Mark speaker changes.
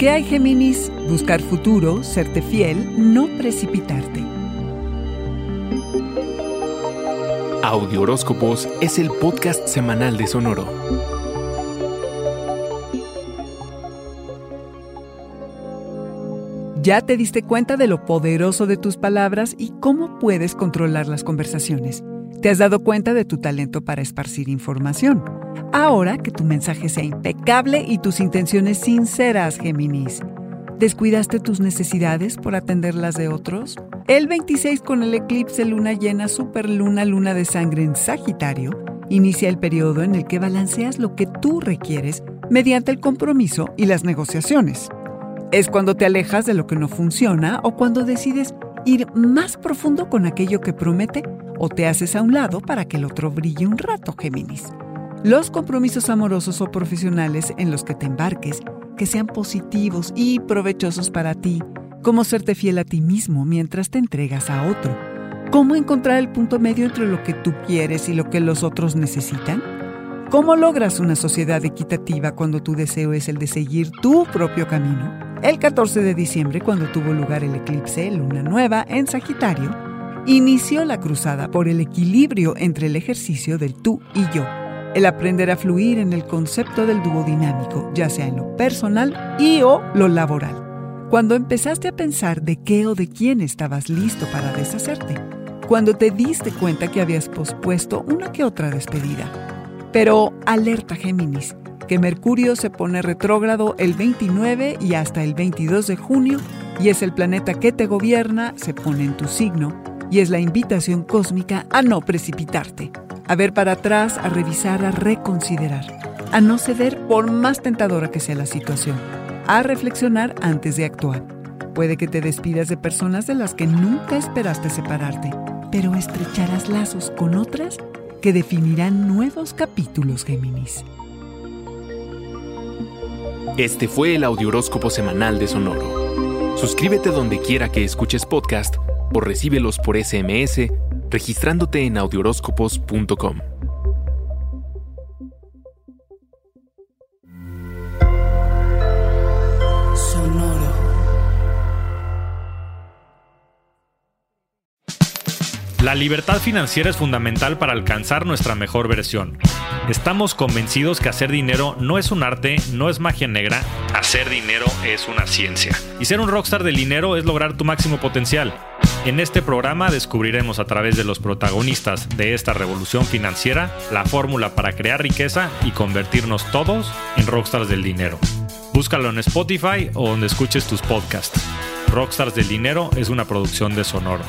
Speaker 1: ¿Qué hay, Géminis? Buscar futuro, serte fiel, no precipitarte.
Speaker 2: Audio Horóscopos es el podcast semanal de Sonoro.
Speaker 1: ¿Ya te diste cuenta de lo poderoso de tus palabras y cómo puedes controlar las conversaciones? ¿Te has dado cuenta de tu talento para esparcir información? Ahora que tu mensaje sea impecable y tus intenciones sinceras, Géminis. ¿Descuidaste tus necesidades por atender las de otros? El 26 con el eclipse luna llena superluna luna de sangre en Sagitario, inicia el periodo en el que balanceas lo que tú requieres mediante el compromiso y las negociaciones. Es cuando te alejas de lo que no funciona o cuando decides ir más profundo con aquello que promete o te haces a un lado para que el otro brille un rato, Géminis. Los compromisos amorosos o profesionales en los que te embarques, que sean positivos y provechosos para ti, cómo serte fiel a ti mismo mientras te entregas a otro, cómo encontrar el punto medio entre lo que tú quieres y lo que los otros necesitan, cómo logras una sociedad equitativa cuando tu deseo es el de seguir tu propio camino. El 14 de diciembre, cuando tuvo lugar el eclipse Luna Nueva en Sagitario, inició la cruzada por el equilibrio entre el ejercicio del tú y yo, el aprender a fluir en el concepto del dúo dinámico, ya sea en lo personal y o lo laboral. Cuando empezaste a pensar de qué o de quién estabas listo para deshacerte, cuando te diste cuenta que habías pospuesto una que otra despedida. Pero alerta Géminis, que Mercurio se pone retrógrado el 29 y hasta el 22 de junio y es el planeta que te gobierna, se pone en tu signo y es la invitación cósmica a no precipitarte, a ver para atrás, a revisar, a reconsiderar, a no ceder por más tentadora que sea la situación, a reflexionar antes de actuar. Puede que te despidas de personas de las que nunca esperaste separarte, pero estrecharás lazos con otras que definirán nuevos capítulos, Géminis.
Speaker 2: Este fue el Audioróscopo Semanal de Sonoro. Suscríbete donde quiera que escuches podcast o recíbelos por SMS registrándote en audioróscopos.com.
Speaker 3: La libertad financiera es fundamental para alcanzar nuestra mejor versión. Estamos convencidos que hacer dinero no es un arte, no es magia negra, hacer dinero es una ciencia. Y ser un rockstar del dinero es lograr tu máximo potencial. En este programa descubriremos a través de los protagonistas de esta revolución financiera la fórmula para crear riqueza y convertirnos todos en rockstars del dinero. Búscalo en Spotify o donde escuches tus podcasts. Rockstars del Dinero es una producción de Sonoro.